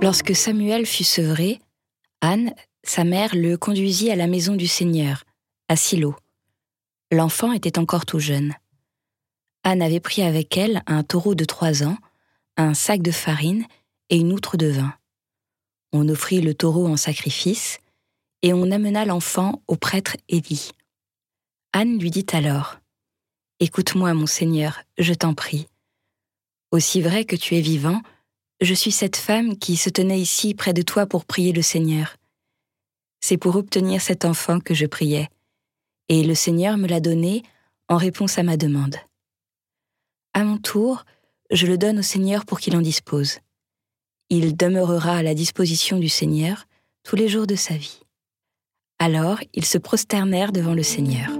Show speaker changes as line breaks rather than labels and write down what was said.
Lorsque Samuel fut sevré, Anne, sa mère, le conduisit à la maison du Seigneur, à Silo. L'enfant était encore tout jeune. Anne avait pris avec elle un taureau de trois ans, un sac de farine et une outre de vin. On offrit le taureau en sacrifice, et on amena l'enfant au prêtre Élie. Anne lui dit alors Écoute-moi, mon Seigneur, je t'en prie. Aussi vrai que tu es vivant, je suis cette femme qui se tenait ici près de toi pour prier le Seigneur. C'est pour obtenir cet enfant que je priais, et le Seigneur me l'a donné en réponse à ma demande. À mon tour, je le donne au Seigneur pour qu'il en dispose. Il demeurera à la disposition du Seigneur tous les jours de sa vie. Alors ils se prosternèrent devant le Seigneur.